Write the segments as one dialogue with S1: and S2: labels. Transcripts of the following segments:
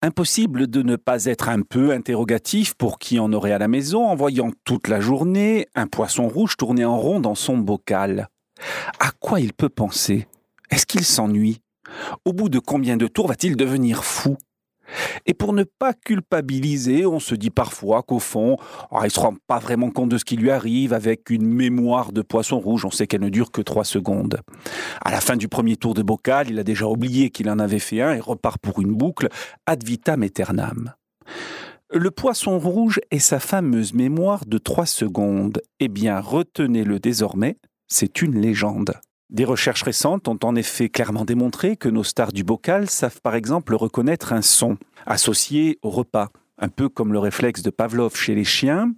S1: Impossible de ne pas être un peu interrogatif pour qui en aurait à la maison en voyant toute la journée un poisson rouge tourner en rond dans son bocal. À quoi il peut penser? Est-ce qu'il s'ennuie? Au bout de combien de tours va-t-il devenir fou? Et pour ne pas culpabiliser, on se dit parfois qu'au fond, oh, il ne se rend pas vraiment compte de ce qui lui arrive avec une mémoire de poisson rouge. On sait qu'elle ne dure que trois secondes. À la fin du premier tour de bocal, il a déjà oublié qu'il en avait fait un et repart pour une boucle ad vitam aeternam. Le poisson rouge est sa fameuse mémoire de trois secondes. Eh bien, retenez-le désormais, c'est une légende. Des recherches récentes ont en effet clairement démontré que nos stars du bocal savent par exemple reconnaître un son associé au repas, un peu comme le réflexe de Pavlov chez les chiens,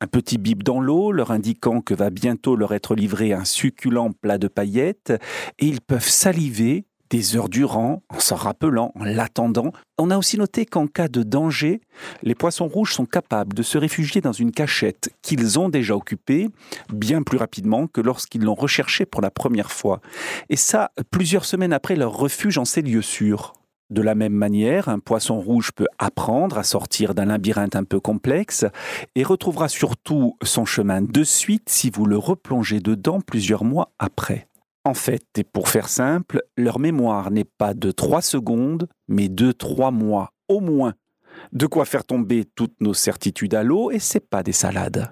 S1: un petit bip dans l'eau leur indiquant que va bientôt leur être livré un succulent plat de paillettes, et ils peuvent saliver des heures durant, en s'en rappelant, en l'attendant. On a aussi noté qu'en cas de danger, les poissons rouges sont capables de se réfugier dans une cachette qu'ils ont déjà occupée bien plus rapidement que lorsqu'ils l'ont recherchée pour la première fois. Et ça, plusieurs semaines après leur refuge en ces lieux sûrs. De la même manière, un poisson rouge peut apprendre à sortir d'un labyrinthe un peu complexe et retrouvera surtout son chemin de suite si vous le replongez dedans plusieurs mois après. En fait, et pour faire simple, leur mémoire n'est pas de trois secondes, mais de trois mois, au moins. De quoi faire tomber toutes nos certitudes à l'eau, et c'est pas des salades.